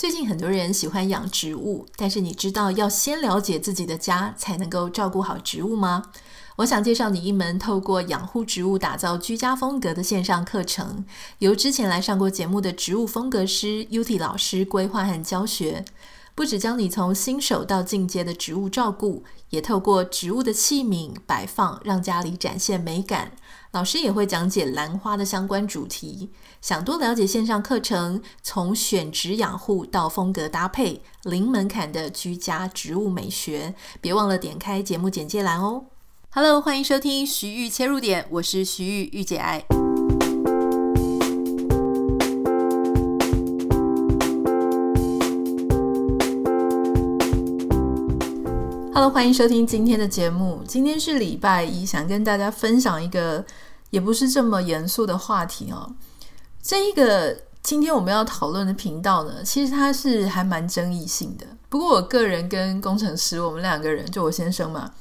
最近很多人喜欢养植物，但是你知道要先了解自己的家，才能够照顾好植物吗？我想介绍你一门透过养护植物打造居家风格的线上课程，由之前来上过节目的植物风格师 Uti 老师规划和教学。不只教你从新手到进阶的植物照顾，也透过植物的器皿摆放，让家里展现美感。老师也会讲解兰花的相关主题。想多了解线上课程，从选植养护到风格搭配，零门槛的居家植物美学，别忘了点开节目简介栏哦。Hello，欢迎收听徐玉切入点，我是徐玉玉姐爱。Hello，欢迎收听今天的节目。今天是礼拜一，想跟大家分享一个也不是这么严肃的话题哦。这一个今天我们要讨论的频道呢，其实它是还蛮争议性的。不过我个人跟工程师，我们两个人，就我先生嘛，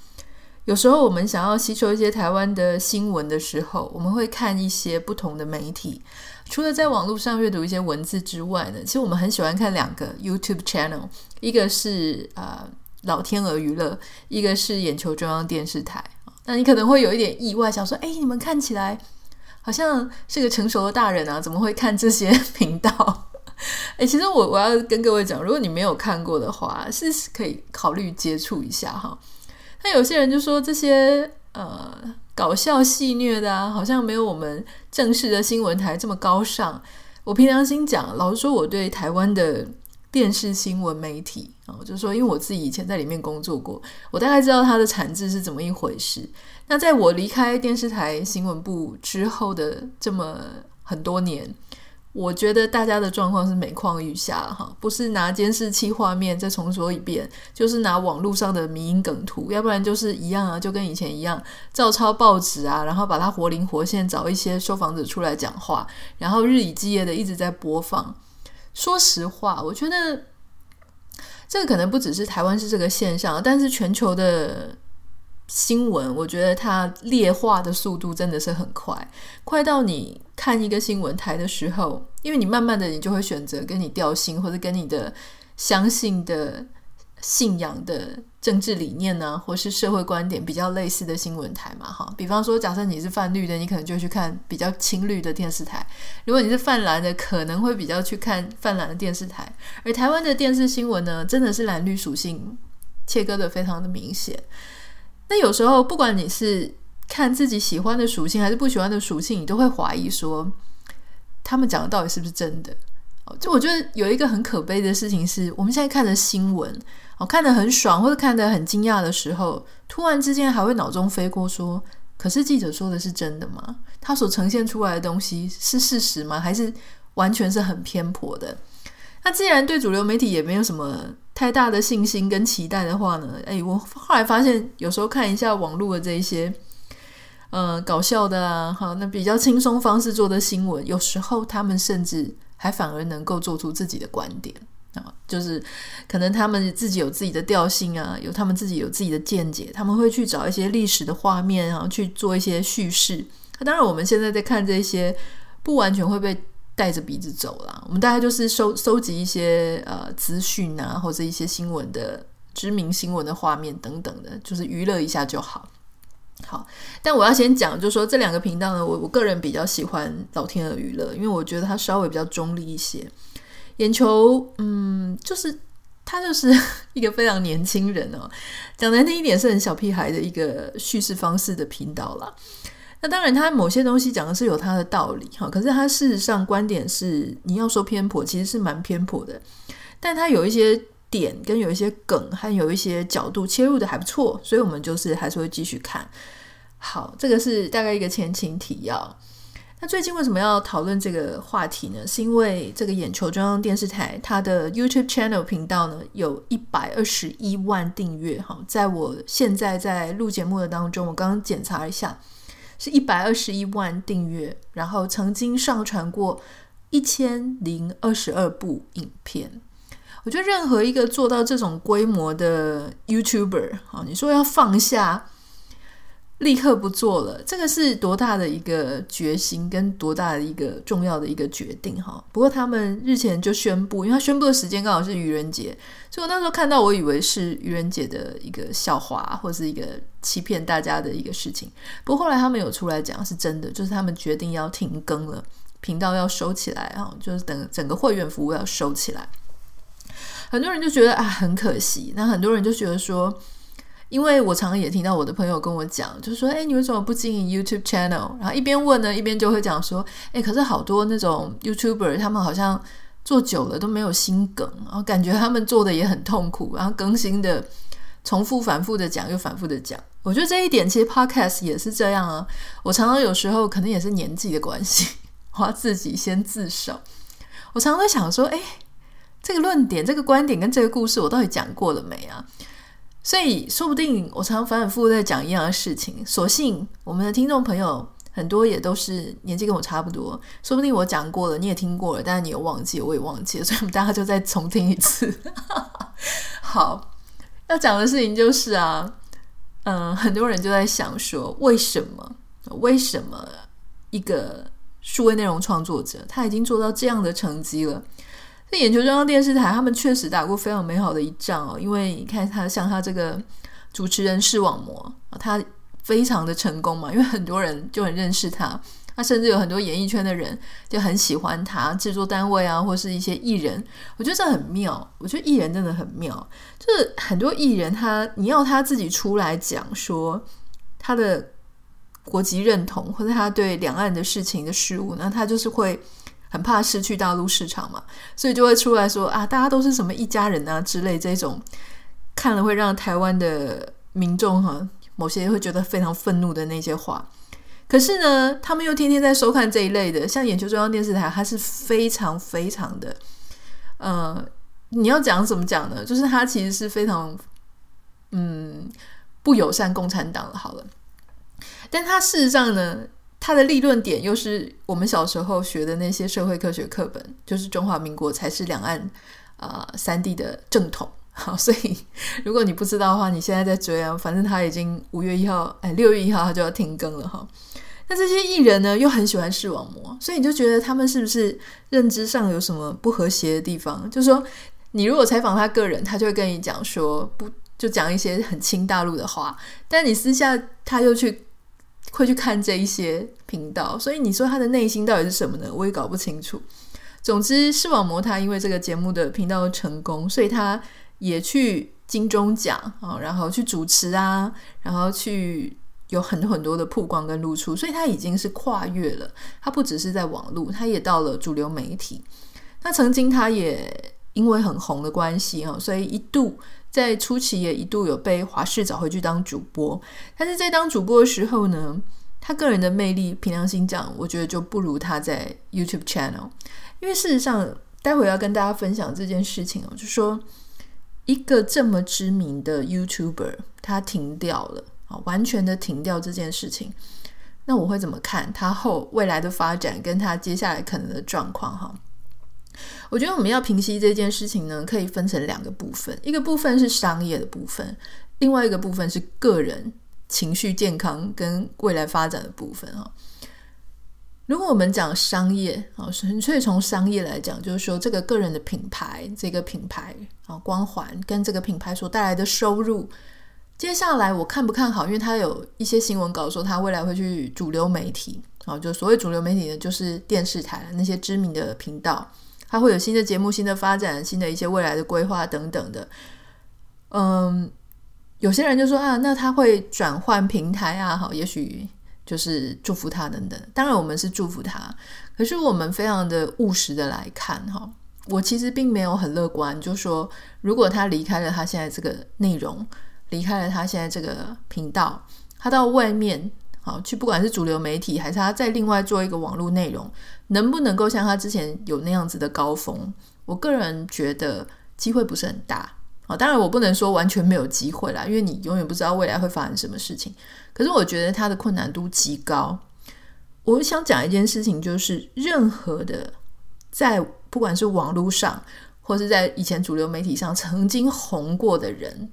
有时候我们想要吸收一些台湾的新闻的时候，我们会看一些不同的媒体。除了在网络上阅读一些文字之外呢，其实我们很喜欢看两个 YouTube channel，一个是。呃老天鹅娱乐，一个是眼球中央电视台。那你可能会有一点意外，想说：“哎，你们看起来好像是个成熟的大人啊，怎么会看这些频道？” 哎，其实我我要跟各位讲，如果你没有看过的话，是可以考虑接触一下哈。那有些人就说这些呃搞笑戏谑的啊，好像没有我们正式的新闻台这么高尚。我凭良心讲，老实说，我对台湾的。电视新闻媒体啊，就是说，因为我自己以前在里面工作过，我大概知道它的产制是怎么一回事。那在我离开电视台新闻部之后的这么很多年，我觉得大家的状况是每况愈下哈，不是拿监视器画面再重说一遍，就是拿网络上的迷因梗图，要不然就是一样啊，就跟以前一样，照抄报纸啊，然后把它活灵活现，找一些受访者出来讲话，然后日以继夜的一直在播放。说实话，我觉得这个可能不只是台湾是这个现象，但是全球的新闻，我觉得它裂化的速度真的是很快，快到你看一个新闻台的时候，因为你慢慢的你就会选择跟你调性或者跟你的相信的。信仰的政治理念呢，或是社会观点比较类似的新闻台嘛，哈，比方说，假设你是泛绿的，你可能就去看比较亲绿的电视台；如果你是泛蓝的，可能会比较去看泛蓝的电视台。而台湾的电视新闻呢，真的是蓝绿属性切割得非常的明显。那有时候，不管你是看自己喜欢的属性，还是不喜欢的属性，你都会怀疑说，他们讲的到底是不是真的？就我觉得有一个很可悲的事情是，我们现在看的新闻。我看得很爽，或者看得很惊讶的时候，突然之间还会脑中飞过说：“可是记者说的是真的吗？他所呈现出来的东西是事实吗？还是完全是很偏颇的？”那既然对主流媒体也没有什么太大的信心跟期待的话呢？诶，我后来发现，有时候看一下网络的这一些，呃，搞笑的啊，好，那比较轻松方式做的新闻，有时候他们甚至还反而能够做出自己的观点。啊，就是可能他们自己有自己的调性啊，有他们自己有自己的见解，他们会去找一些历史的画面，然后去做一些叙事。那当然，我们现在在看这些，不完全会被带着鼻子走啦。我们大概就是收收集一些呃资讯啊，或者一些新闻的知名新闻的画面等等的，就是娱乐一下就好。好，但我要先讲，就是说这两个频道呢，我我个人比较喜欢老天鹅娱乐，因为我觉得它稍微比较中立一些。眼球，嗯，就是他就是 一个非常年轻人哦，讲难听一点是很小屁孩的一个叙事方式的频道啦。那当然，他某些东西讲的是有他的道理哈，可是他事实上观点是你要说偏颇，其实是蛮偏颇的。但他有一些点跟有一些梗，还有一些角度切入的还不错，所以我们就是还是会继续看。好，这个是大概一个前情提要。那最近为什么要讨论这个话题呢？是因为这个眼球中央电视台它的 YouTube channel 频道呢，有一百二十一万订阅哈，在我现在在录节目的当中，我刚刚检查一下，是一百二十一万订阅，然后曾经上传过一千零二十二部影片。我觉得任何一个做到这种规模的 YouTuber 啊，你说要放下。立刻不做了，这个是多大的一个决心，跟多大的一个重要的一个决定哈。不过他们日前就宣布，因为他宣布的时间刚好是愚人节，所以我那时候看到，我以为是愚人节的一个笑话，或是一个欺骗大家的一个事情。不过后来他们有出来讲，是真的，就是他们决定要停更了，频道要收起来哈，就是等整个会员服务要收起来。很多人就觉得啊，很可惜，那很多人就觉得说。因为我常常也听到我的朋友跟我讲，就是说，哎，你为什么不经营 YouTube channel？然后一边问呢，一边就会讲说，哎，可是好多那种 YouTuber，他们好像做久了都没有心梗，然后感觉他们做的也很痛苦，然后更新的重复、反复的讲，又反复的讲。我觉得这一点其实 Podcast 也是这样啊。我常常有时候可能也是年纪的关系，我要自己先自首。我常常会想说，哎，这个论点、这个观点跟这个故事，我到底讲过了没啊？所以，说不定我常常反反复复在讲一样的事情。所幸我们的听众朋友很多也都是年纪跟我差不多，说不定我讲过了，你也听过了，但是你又忘记，我也忘记了，所以我们大家就再重听一次。好，要讲的事情就是啊，嗯，很多人就在想说，为什么？为什么一个数位内容创作者他已经做到这样的成绩了？在眼球中央电视台，他们确实打过非常美好的一仗哦。因为你看他像他这个主持人视网膜，他非常的成功嘛。因为很多人就很认识他，他甚至有很多演艺圈的人就很喜欢他，制作单位啊，或是一些艺人，我觉得这很妙。我觉得艺人真的很妙，就是很多艺人他你要他自己出来讲说他的国籍认同，或者他对两岸的事情的事物，那他就是会。很怕失去大陆市场嘛，所以就会出来说啊，大家都是什么一家人啊之类这种，看了会让台湾的民众哈，某些会觉得非常愤怒的那些话。可是呢，他们又天天在收看这一类的，像眼球中央电视台，它是非常非常的，呃，你要讲怎么讲呢？就是它其实是非常，嗯，不友善共产党。好了，但它事实上呢，他的立论点又是我们小时候学的那些社会科学课本，就是中华民国才是两岸啊、三地的正统。好，所以如果你不知道的话，你现在在追啊，反正他已经五月一号，哎，六月一号他就要停更了哈。那这些艺人呢，又很喜欢视网膜，所以你就觉得他们是不是认知上有什么不和谐的地方？就是说，你如果采访他个人，他就会跟你讲说，不就讲一些很亲大陆的话，但你私下他又去。会去看这一些频道，所以你说他的内心到底是什么呢？我也搞不清楚。总之，视网膜他因为这个节目的频道成功，所以他也去金钟奖啊，然后去主持啊，然后去有很多很多的曝光跟露出，所以他已经是跨越了。他不只是在网络，他也到了主流媒体。那曾经他也因为很红的关系啊，所以一度。在初期也一度有被华视找回去当主播，但是在当主播的时候呢，他个人的魅力，凭良心讲，我觉得就不如他在 YouTube channel。因为事实上，待会要跟大家分享这件事情哦，就是说一个这么知名的 YouTuber 他停掉了啊，完全的停掉这件事情，那我会怎么看他后未来的发展，跟他接下来可能的状况哈？我觉得我们要平息这件事情呢，可以分成两个部分，一个部分是商业的部分，另外一个部分是个人情绪健康跟未来发展的部分啊。如果我们讲商业啊，纯粹从商业来讲，就是说这个个人的品牌，这个品牌啊光环跟这个品牌所带来的收入，接下来我看不看好？因为他有一些新闻稿说他未来会去主流媒体啊，就所谓主流媒体呢，就是电视台那些知名的频道。他会有新的节目、新的发展、新的一些未来的规划等等的。嗯，有些人就说啊，那他会转换平台啊，好，也许就是祝福他等等。当然，我们是祝福他，可是我们非常的务实的来看哈，我其实并没有很乐观，就说如果他离开了他现在这个内容，离开了他现在这个频道，他到外面。好，去不管是主流媒体，还是他再另外做一个网络内容，能不能够像他之前有那样子的高峰？我个人觉得机会不是很大。好，当然我不能说完全没有机会啦，因为你永远不知道未来会发生什么事情。可是我觉得他的困难度极高。我想讲一件事情，就是任何的在不管是网络上，或是在以前主流媒体上曾经红过的人。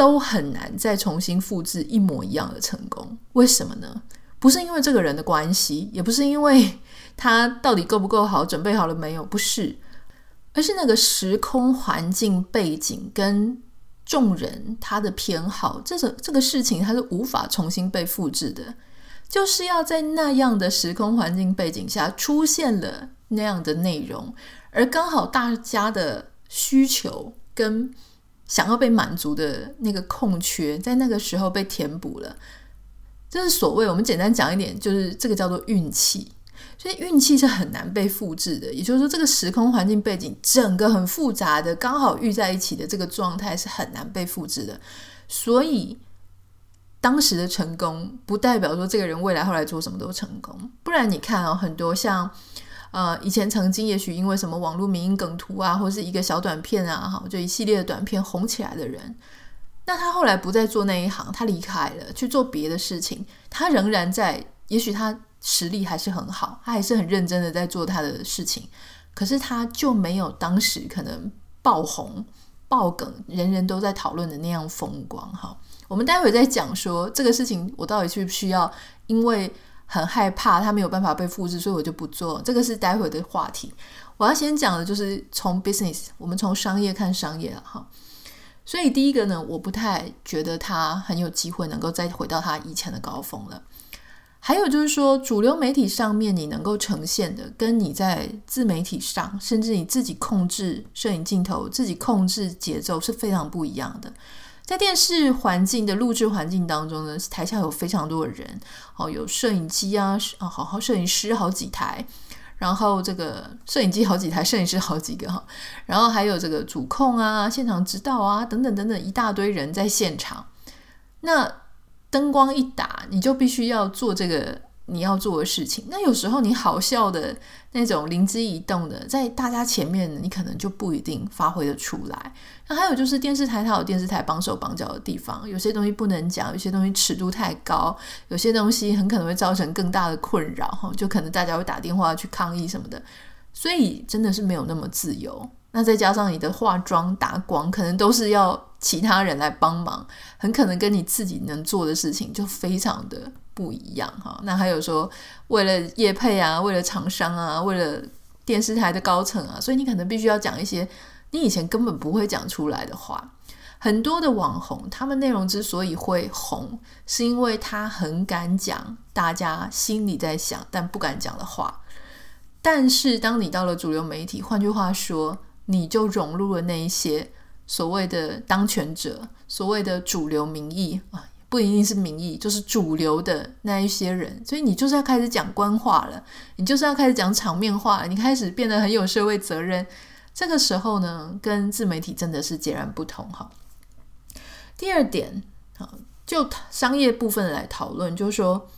都很难再重新复制一模一样的成功。为什么呢？不是因为这个人的关系，也不是因为他到底够不够好，准备好了没有，不是，而是那个时空环境背景跟众人他的偏好，这个这个事情它是无法重新被复制的。就是要在那样的时空环境背景下出现了那样的内容，而刚好大家的需求跟想要被满足的那个空缺，在那个时候被填补了。这是所谓我们简单讲一点，就是这个叫做运气。所以运气是很难被复制的。也就是说，这个时空环境背景整个很复杂的，刚好遇在一起的这个状态是很难被复制的。所以当时的成功，不代表说这个人未来后来做什么都成功。不然你看啊、哦，很多像呃以前曾经也许因为什么网络迷因梗图啊，或是一个小短片啊，哈，就一系列的短片红起来的人。那他后来不再做那一行，他离开了去做别的事情。他仍然在，也许他实力还是很好，他还是很认真的在做他的事情。可是他就没有当时可能爆红、爆梗，人人都在讨论的那样风光。哈，我们待会再讲说这个事情，我到底需不需要？因为很害怕他没有办法被复制，所以我就不做。这个是待会的话题。我要先讲的就是从 business，我们从商业看商业了哈。所以第一个呢，我不太觉得他很有机会能够再回到他以前的高峰了。还有就是说，主流媒体上面你能够呈现的，跟你在自媒体上，甚至你自己控制摄影镜头、自己控制节奏是非常不一样的。在电视环境的录制环境当中呢，台下有非常多的人，哦，有摄影机啊，啊，好好摄影师好几台。然后这个摄影机好几台，摄影师好几个哈，然后还有这个主控啊、现场指导啊等等等等一大堆人在现场。那灯光一打，你就必须要做这个。你要做的事情，那有时候你好笑的那种灵机一动的，在大家前面，你可能就不一定发挥得出来。那还有就是电视台，它有电视台绑手绑脚的地方，有些东西不能讲，有些东西尺度太高，有些东西很可能会造成更大的困扰，哈，就可能大家会打电话去抗议什么的，所以真的是没有那么自由。那再加上你的化妆打光，可能都是要其他人来帮忙，很可能跟你自己能做的事情就非常的不一样哈。那还有说，为了业配啊，为了厂商啊，为了电视台的高层啊，所以你可能必须要讲一些你以前根本不会讲出来的话。很多的网红，他们内容之所以会红，是因为他很敢讲大家心里在想但不敢讲的话。但是当你到了主流媒体，换句话说，你就融入了那一些所谓的当权者，所谓的主流民意啊，不一定是民意，就是主流的那一些人。所以你就是要开始讲官话了，你就是要开始讲场面话了，你开始变得很有社会责任。这个时候呢，跟自媒体真的是截然不同哈。第二点啊，就商业部分来讨论，就是说。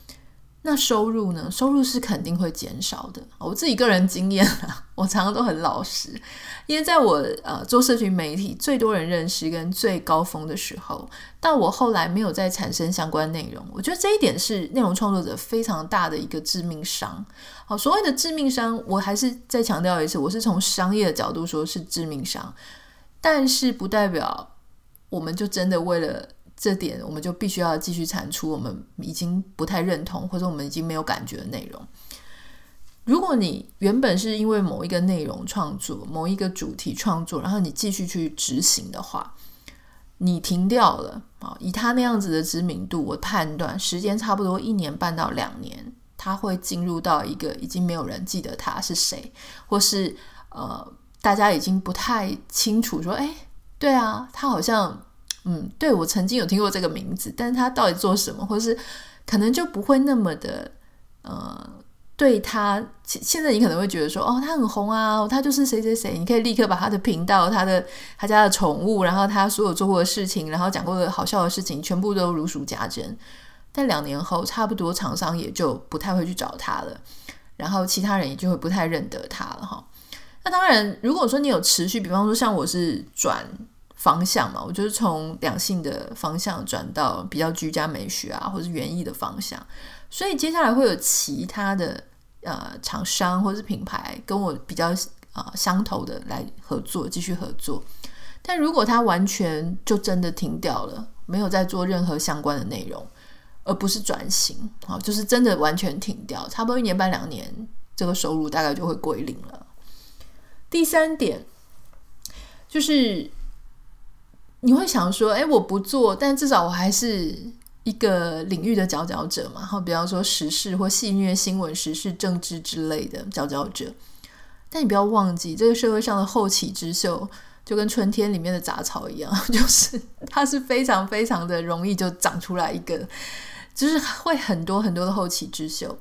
那收入呢？收入是肯定会减少的。我自己个人经验啊，我常常都很老实，因为在我呃做社群媒体最多人认识跟最高峰的时候，到我后来没有再产生相关内容，我觉得这一点是内容创作者非常大的一个致命伤。好，所谓的致命伤，我还是再强调一次，我是从商业的角度说是致命伤，但是不代表我们就真的为了。这点我们就必须要继续产出我们已经不太认同或者我们已经没有感觉的内容。如果你原本是因为某一个内容创作、某一个主题创作，然后你继续去执行的话，你停掉了啊，以他那样子的知名度，我判断时间差不多一年半到两年，他会进入到一个已经没有人记得他是谁，或是呃，大家已经不太清楚说，哎，对啊，他好像。嗯，对，我曾经有听过这个名字，但是他到底做什么，或是可能就不会那么的，呃，对他现现在你可能会觉得说，哦，他很红啊，他就是谁谁谁，你可以立刻把他的频道、他的他家的宠物，然后他所有做过的事情，然后讲过的好笑的事情，全部都如数家珍。但两年后，差不多厂商也就不太会去找他了，然后其他人也就会不太认得他了哈。那当然，如果说你有持续，比方说像我是转。方向嘛，我就是从两性的方向转到比较居家美学啊，或者是园艺的方向，所以接下来会有其他的呃厂商或者是品牌跟我比较啊、相投的来合作，继续合作。但如果他完全就真的停掉了，没有在做任何相关的内容，而不是转型，好，就是真的完全停掉，差不多一年半两年，这个收入大概就会归零了。第三点就是你会想说，哎，我不做，但至少我还是一个领域的佼佼者嘛，好，比方说时事或戏虐新闻、时事政治之类的佼佼者。但你不要忘记，这个社会上的后起之秀就跟春天里面的杂草一样，就是它是非常非常的容易就长出来一个，就是会很多很多的后起之秀。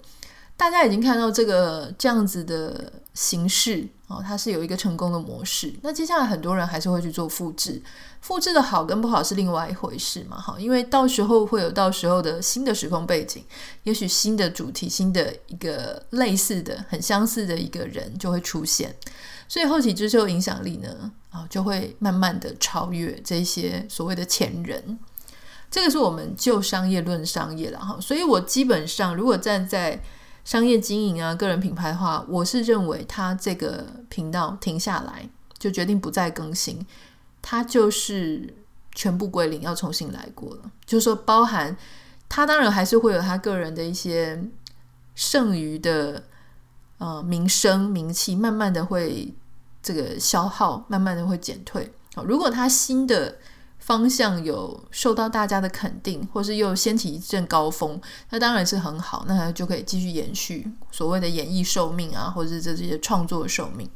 大家已经看到这个这样子的形式哦，它是有一个成功的模式。那接下来很多人还是会去做复制。复制的好跟不好是另外一回事嘛，哈，因为到时候会有到时候的新的时空背景，也许新的主题、新的一个类似的、很相似的一个人就会出现，所以后起之秀影响力呢，啊，就会慢慢的超越这些所谓的前人。这个是我们就商业论商业了哈，所以我基本上如果站在商业经营啊、个人品牌的话，我是认为他这个频道停下来，就决定不再更新。他就是全部归零，要重新来过了。就是说，包含他当然还是会有他个人的一些剩余的呃名声名气，慢慢的会这个消耗，慢慢的会减退。好，如果他新的方向有受到大家的肯定，或是又掀起一阵高峰，那当然是很好，那他就可以继续延续所谓的演艺寿命啊，或者是这些创作寿命。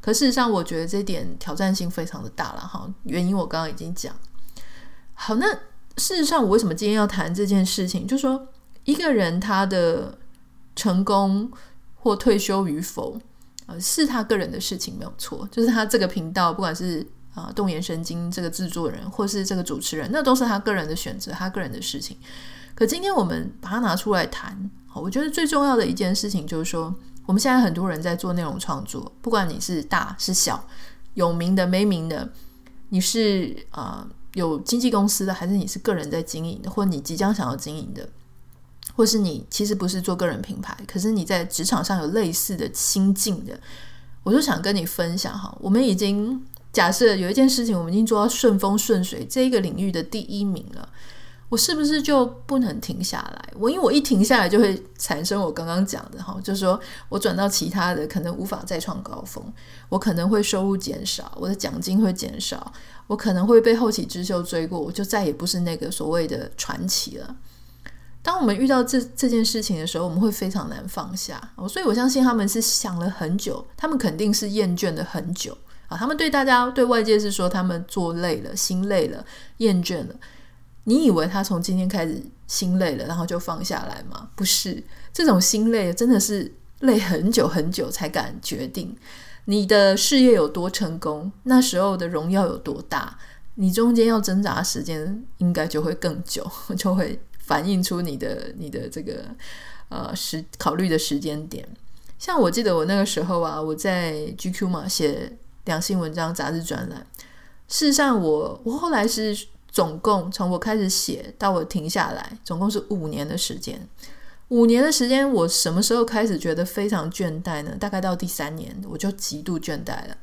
可事实上，我觉得这点挑战性非常的大了哈。原因我刚刚已经讲。好，那事实上，我为什么今天要谈这件事情？就说，一个人他的成功或退休与否，呃，是他个人的事情，没有错。就是他这个频道，不管是啊、动眼神经这个制作人，或是这个主持人，那都是他个人的选择，他个人的事情。可今天我们把它拿出来谈，我觉得最重要的一件事情就是说。我们现在很多人在做内容创作，不管你是大是小，有名的没名的，你是啊、呃、有经纪公司的，还是你是个人在经营的，或你即将想要经营的，或是你其实不是做个人品牌，可是你在职场上有类似的心境的，我就想跟你分享哈。我们已经假设有一件事情，我们已经做到顺风顺水这一个领域的第一名了。我是不是就不能停下来？我因为我一停下来就会产生我刚刚讲的哈，就是说我转到其他的可能无法再创高峰，我可能会收入减少，我的奖金会减少，我可能会被后起之秀追过，我就再也不是那个所谓的传奇了。当我们遇到这这件事情的时候，我们会非常难放下。所以我相信他们是想了很久，他们肯定是厌倦了很久啊。他们对大家对外界是说他们做累了，心累了，厌倦了。你以为他从今天开始心累了，然后就放下来吗？不是，这种心累真的是累很久很久才敢决定。你的事业有多成功，那时候的荣耀有多大，你中间要挣扎的时间应该就会更久，就会反映出你的你的这个呃时考虑的时间点。像我记得我那个时候啊，我在 GQ 嘛写两性文章、杂志专栏。事实上我，我我后来是。总共从我开始写到我停下来，总共是五年的时间。五年的时间，我什么时候开始觉得非常倦怠呢？大概到第三年，我就极度倦怠了。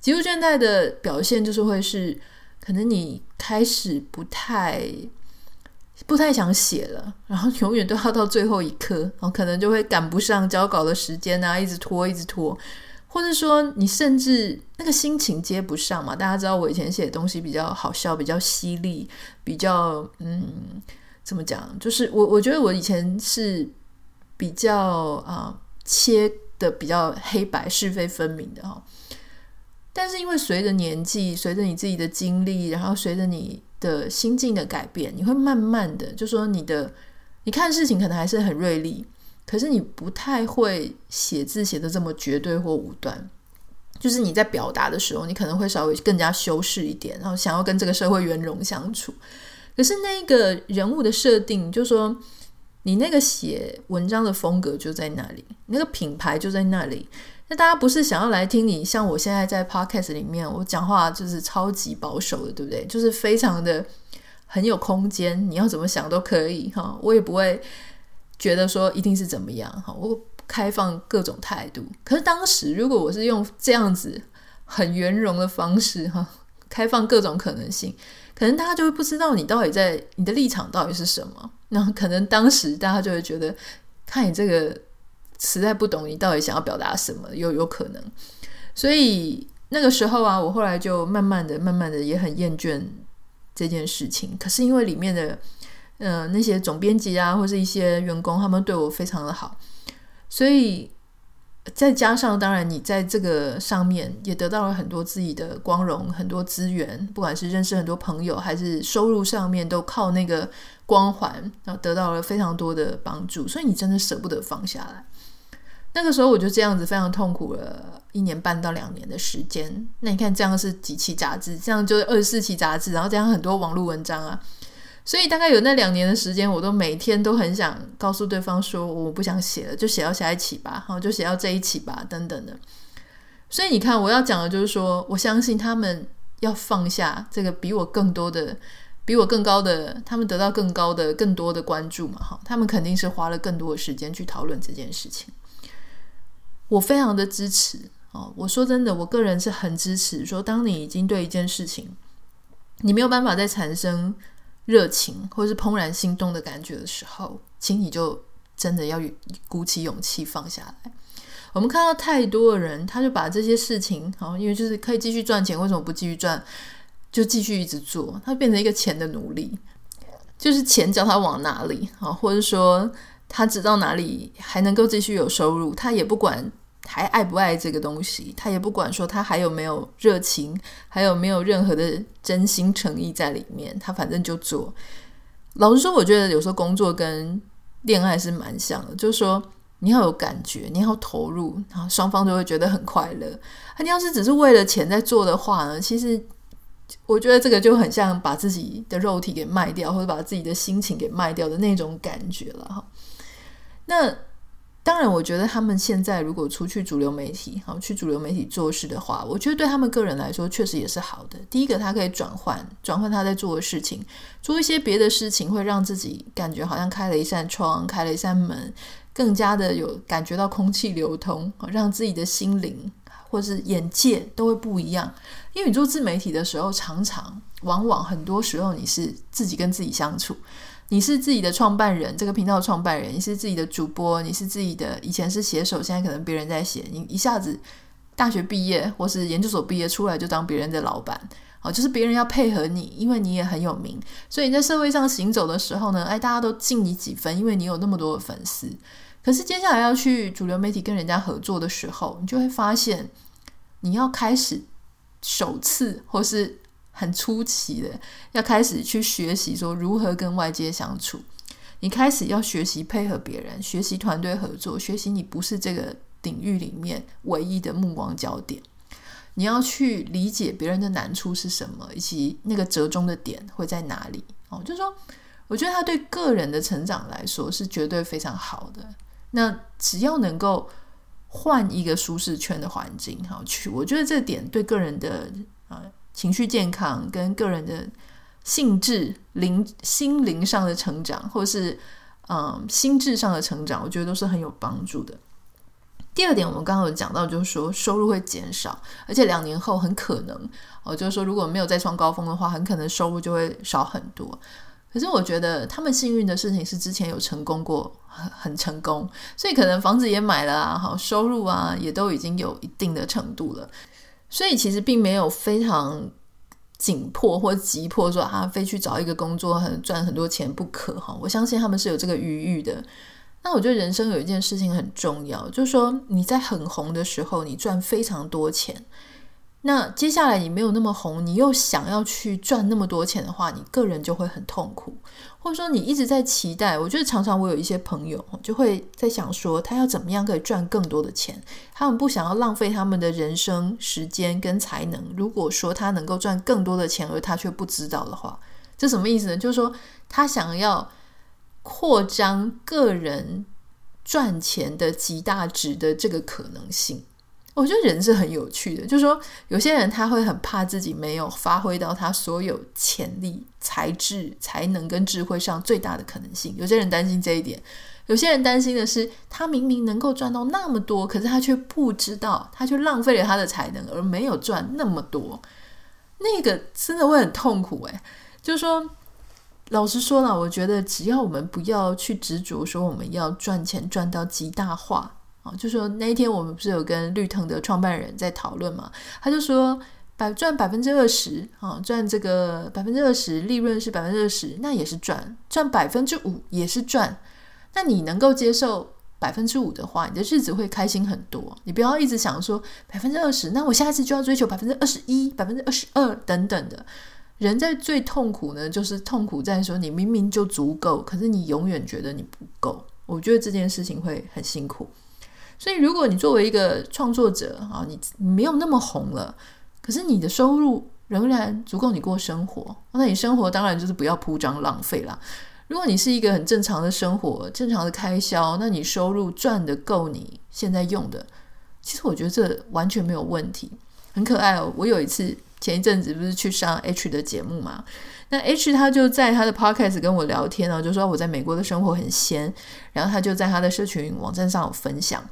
极度倦怠的表现就是会是，可能你开始不太不太想写了，然后永远都要到最后一刻，然后可能就会赶不上交稿的时间啊，一直拖，一直拖。或者说，你甚至那个心情接不上嘛？大家知道我以前写的东西比较好笑，比较犀利，比较嗯，怎么讲？就是我我觉得我以前是比较啊、切的比较黑白是非分明的哈。但是因为随着年纪，随着你自己的经历，然后随着你的心境的改变，你会慢慢的就说你的你看事情可能还是很锐利。可是你不太会写字写的这么绝对或武断，就是你在表达的时候，你可能会稍微更加修饰一点，然后想要跟这个社会圆融相处。可是那个人物的设定，就是说你那个写文章的风格就在那里，那个品牌就在那里。那大家不是想要来听你像我现在在 Podcast 里面，我讲话就是超级保守的，对不对？就是非常的很有空间，你要怎么想都可以哈，我也不会。觉得说一定是怎么样哈，我开放各种态度。可是当时如果我是用这样子很圆融的方式哈，开放各种可能性，可能大家就会不知道你到底在你的立场到底是什么。那可能当时大家就会觉得，看你这个实在不懂你到底想要表达什么，有有可能。所以那个时候啊，我后来就慢慢的、慢慢的也很厌倦这件事情。可是因为里面的呃那些总编辑啊，或是一些员工，他们对我非常的好，所以。再加上，当然你在这个上面也得到了很多自己的光荣，很多资源，不管是认识很多朋友，还是收入上面，都靠那个光环，然后得到了非常多的帮助。所以你真的舍不得放下来。那个时候我就这样子非常痛苦了一年半到两年的时间。那你看，这样是几期杂志？这样就是二十四期杂志，然后这样很多网络文章啊。所以大概有那两年的时间，我都每天都很想告诉对方说，我不想写了，就写到下一期吧，好，就写到这一期吧，等等的。所以你看，我要讲的就是说，我相信他们要放下这个比我更多的、比我更高的，他们得到更高的、更多的关注嘛，哈，他们肯定是花了更多的时间去讨论这件事情。我非常的支持哦，我说真的，我个人是很支持，说当你已经对一件事情，你没有办法再产生。热情或是怦然心动的感觉的时候，请你就真的要鼓起勇气放下来。我们看到太多的人，他就把这些事情，好，因为就是可以继续赚钱，为什么不继续赚？就继续一直做，他变成一个钱的奴隶，就是钱叫他往哪里，好，或者说他知道哪里还能够继续有收入，他也不管。还爱不爱这个东西，他也不管说他还有没有热情，还有没有任何的真心诚意在里面，他反正就做。老实说，我觉得有时候工作跟恋爱是蛮像的，就是说你要有感觉，你要投入，然后双方都会觉得很快乐。你要是只是为了钱在做的话呢，其实我觉得这个就很像把自己的肉体给卖掉，或者把自己的心情给卖掉的那种感觉了哈。那。当然，我觉得他们现在如果出去主流媒体，好去主流媒体做事的话，我觉得对他们个人来说确实也是好的。第一个，他可以转换转换他在做的事情，做一些别的事情，会让自己感觉好像开了一扇窗，开了一扇门，更加的有感觉到空气流通，让自己的心灵或是眼界都会不一样。因为你做自媒体的时候，常常往往很多时候你是自己跟自己相处。你是自己的创办人，这个频道的创办人，你是自己的主播，你是自己的，以前是写手，现在可能别人在写，你一下子大学毕业或是研究所毕业出来就当别人的老板，哦，就是别人要配合你，因为你也很有名，所以你在社会上行走的时候呢，哎，大家都敬你几分，因为你有那么多的粉丝。可是接下来要去主流媒体跟人家合作的时候，你就会发现，你要开始首次或是。很出奇的，要开始去学习说如何跟外界相处。你开始要学习配合别人，学习团队合作，学习你不是这个领域里面唯一的目光焦点。你要去理解别人的难处是什么，以及那个折中的点会在哪里。哦，就是说，我觉得他对个人的成长来说是绝对非常好的。那只要能够换一个舒适圈的环境，好去，我觉得这点对个人的啊。情绪健康跟个人的性质、灵、心灵上的成长，或是嗯心智上的成长，我觉得都是很有帮助的。第二点，我们刚刚有讲到，就是说收入会减少，而且两年后很可能哦，就是说如果没有再创高峰的话，很可能收入就会少很多。可是我觉得他们幸运的事情是之前有成功过，很很成功，所以可能房子也买了啊，好收入啊也都已经有一定的程度了。所以其实并没有非常紧迫或急迫说啊，非去找一个工作很赚很多钱不可哈。我相信他们是有这个余裕的。那我觉得人生有一件事情很重要，就是说你在很红的时候，你赚非常多钱。那接下来你没有那么红，你又想要去赚那么多钱的话，你个人就会很痛苦，或者说你一直在期待。我觉得常常我有一些朋友就会在想说，他要怎么样可以赚更多的钱？他们不想要浪费他们的人生时间跟才能。如果说他能够赚更多的钱，而他却不知道的话，这什么意思呢？就是说他想要扩张个人赚钱的极大值的这个可能性。我觉得人是很有趣的，就是说有些人他会很怕自己没有发挥到他所有潜力、才智、才能跟智慧上最大的可能性。有些人担心这一点，有些人担心的是他明明能够赚到那么多，可是他却不知道，他却浪费了他的才能而没有赚那么多。那个真的会很痛苦诶，就是说，老实说了，我觉得只要我们不要去执着说我们要赚钱赚到极大化啊，就说那一天我们不是有跟绿藤的创办人在讨论嘛，他就说。百赚百分之二十啊，赚这个百分之二十利润是百分之二十，那也是赚；赚百分之五也是赚。那你能够接受百分之五的话，你的日子会开心很多。你不要一直想说百分之二十，那我下一次就要追求百分之二十一、百分之二十二等等的。人在最痛苦呢，就是痛苦在说你明明就足够，可是你永远觉得你不够。我觉得这件事情会很辛苦。所以，如果你作为一个创作者啊，你没有那么红了。可是你的收入仍然足够你过生活，那你生活当然就是不要铺张浪费啦。如果你是一个很正常的生活、正常的开销，那你收入赚得够你现在用的，其实我觉得这完全没有问题，很可爱哦。我有一次前一阵子不是去上 H 的节目嘛，那 H 他就在他的 Podcast 跟我聊天哦，就说我在美国的生活很闲，然后他就在他的社群网站上有分享。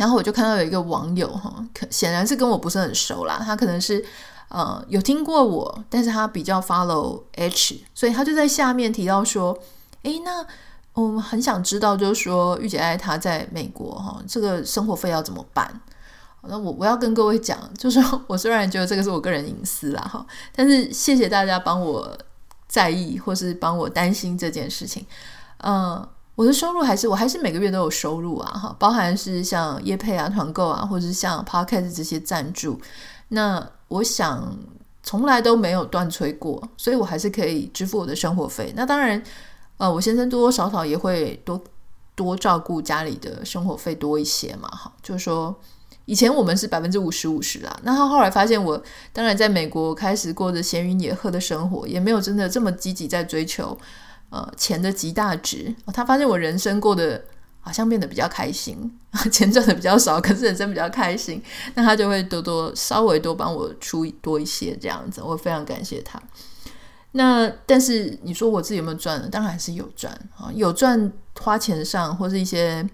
然后我就看到有一个网友哈，可显然是跟我不是很熟啦，他可能是呃有听过我，但是他比较 follow H，所以他就在下面提到说，诶，那我们很想知道，就是说玉姐爱他在美国哈，这个生活费要怎么办？那我我要跟各位讲，就是我虽然觉得这个是我个人隐私啦哈，但是谢谢大家帮我在意或是帮我担心这件事情，嗯、我的收入还是我还是每个月都有收入啊，哈，包含是像业配啊、团购啊，或者是像 Podcast 这些赞助，那我想从来都没有断炊过，所以我还是可以支付我的生活费。那当然，呃，我先生多多少少也会多多照顾家里的生活费多一些嘛，哈，就是说以前我们是百分之五十五十啦，那他后来发现我当然在美国开始过着闲云野鹤的生活，也没有真的这么积极在追求。呃，钱的极大值，他发现我人生过得好像变得比较开心，钱赚的比较少，可是人生比较开心，那他就会多多稍微多帮我出多一些这样子，我非常感谢他。那但是你说我自己有没有赚呢？当然还是有赚啊，有赚花钱上或是一些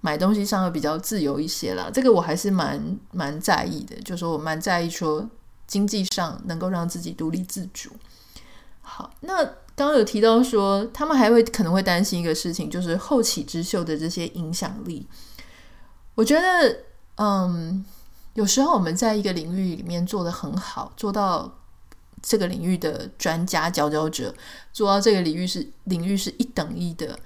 买东西上会比较自由一些啦，这个我还是蛮蛮在意的，就是说我蛮在意说经济上能够让自己独立自主。好，那刚刚有提到说，他们还会可能会担心一个事情，就是后起之秀的这些影响力。我觉得，嗯，有时候我们在一个领域里面做得很好，做到这个领域的专家佼佼者，做到这个领域是领域是一等一的，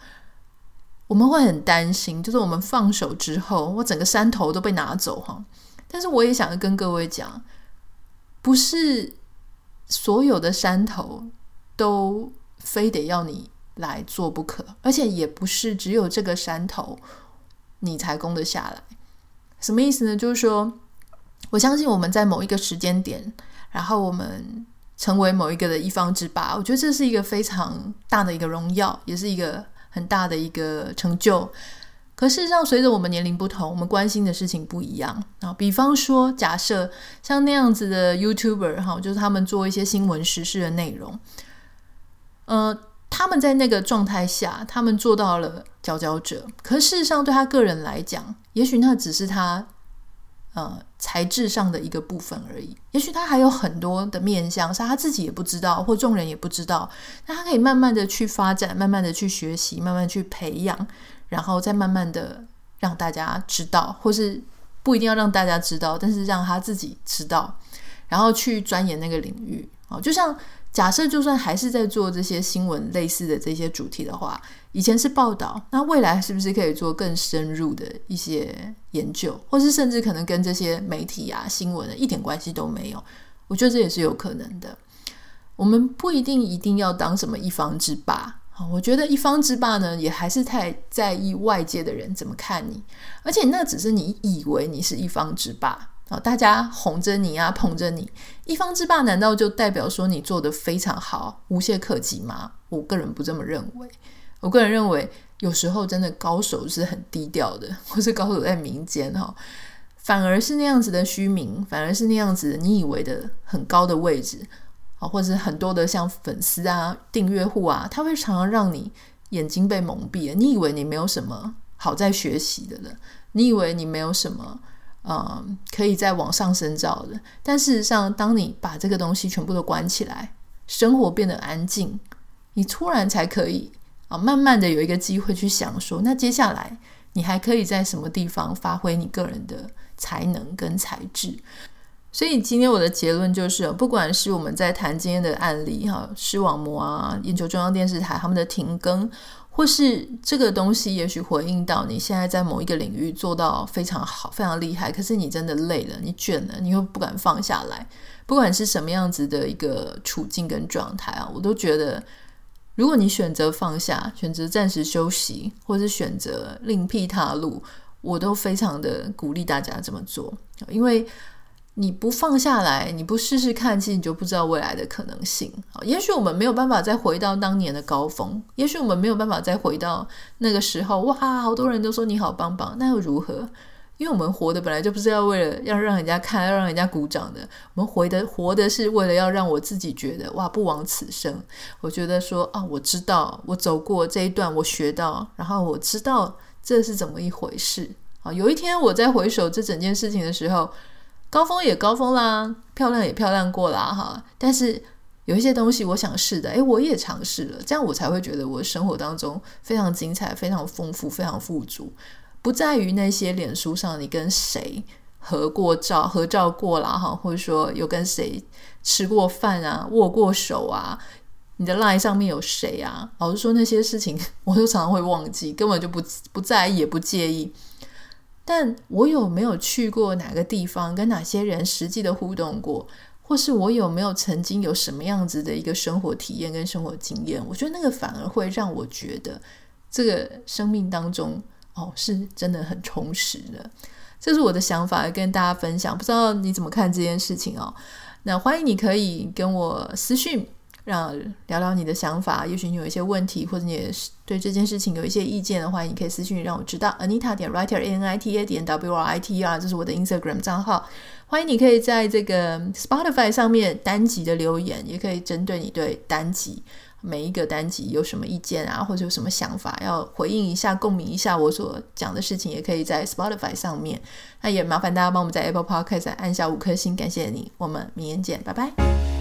我们会很担心，就是我们放手之后，我整个山头都被拿走哈。但是我也想跟各位讲，不是所有的山头。都非得要你来做不可，而且也不是只有这个山头你才攻得下来。什么意思呢？就是说，我相信我们在某一个时间点，然后我们成为某一个的一方之霸，我觉得这是一个非常大的一个荣耀，也是一个很大的一个成就。可事实上，随着我们年龄不同，我们关心的事情不一样啊。比方说，假设像那样子的 YouTuber 哈，就是他们做一些新闻时事的内容。呃，他们在那个状态下，他们做到了佼佼者。可事实上，对他个人来讲，也许那只是他呃才智上的一个部分而已。也许他还有很多的面向是他自己也不知道，或众人也不知道。那他可以慢慢的去发展，慢慢的去学习，慢慢去培养，然后再慢慢的让大家知道，或是不一定要让大家知道，但是让他自己知道，然后去钻研那个领域。哦，就像。假设就算还是在做这些新闻类似的这些主题的话，以前是报道，那未来是不是可以做更深入的一些研究，或是甚至可能跟这些媒体啊、新闻的一点关系都没有？我觉得这也是有可能的。我们不一定一定要当什么一方之霸，我觉得一方之霸呢，也还是太在意外界的人怎么看你，而且那只是你以为你是一方之霸。大家哄着你啊，捧着你，一方之霸，难道就代表说你做得非常好，无懈可击吗？我个人不这么认为。我个人认为，有时候真的高手是很低调的，或是高手在民间哈，反而是那样子的虚名，反而是那样子的你以为的很高的位置啊，或者是很多的像粉丝啊、订阅户啊，他会常常让你眼睛被蒙蔽了。你以为你没有什么好在学习的了，你以为你没有什么。嗯，可以再往上深造的。但事实上，当你把这个东西全部都关起来，生活变得安静，你突然才可以啊，慢慢的有一个机会去想说，那接下来你还可以在什么地方发挥你个人的才能跟才智。所以今天我的结论就是，不管是我们在谈今天的案例哈，视网膜啊，眼球中央电视台他们的停更，或是这个东西也许回应到你现在在某一个领域做到非常好、非常厉害，可是你真的累了，你倦了，你又不敢放下来。不管是什么样子的一个处境跟状态啊，我都觉得，如果你选择放下，选择暂时休息，或是选择另辟他路，我都非常的鼓励大家这么做，因为。你不放下来，你不试试看，其实你就不知道未来的可能性。也许我们没有办法再回到当年的高峰，也许我们没有办法再回到那个时候。哇，好多人都说你好棒棒，那又如何？因为我们活的本来就不是要为了要让人家看，要让人家鼓掌的。我们活的活的是为了要让我自己觉得哇，不枉此生。我觉得说啊，我知道我走过这一段，我学到，然后我知道这是怎么一回事。啊，有一天我在回首这整件事情的时候。高峰也高峰啦，漂亮也漂亮过啦，哈。但是有一些东西我想试的，诶，我也尝试了，这样我才会觉得我生活当中非常精彩、非常丰富、非常富足。不在于那些脸书上你跟谁合过照、合照过啦，哈，或者说有跟谁吃过饭啊、握过手啊，你的 line 上面有谁啊？老实说，那些事情 我都常常会忘记，根本就不不在意，也不介意。但我有没有去过哪个地方，跟哪些人实际的互动过，或是我有没有曾经有什么样子的一个生活体验跟生活经验？我觉得那个反而会让我觉得这个生命当中哦，是真的很充实的。这是我的想法，跟大家分享。不知道你怎么看这件事情哦？那欢迎你可以跟我私讯。让聊聊你的想法，也许你有一些问题，或者你也对这件事情有一些意见的话，你可以私信让我知道。Anita 点 Writer A N I T A 点 W R I T E R，这是我的 Instagram 账号。欢迎你可以在这个 Spotify 上面单集的留言，也可以针对你对单集每一个单集有什么意见啊，或者有什么想法要回应一下、共鸣一下我所讲的事情，也可以在 Spotify 上面。那也麻烦大家帮我们在 Apple Podcast 按下五颗星，感谢你。我们明天见，拜拜。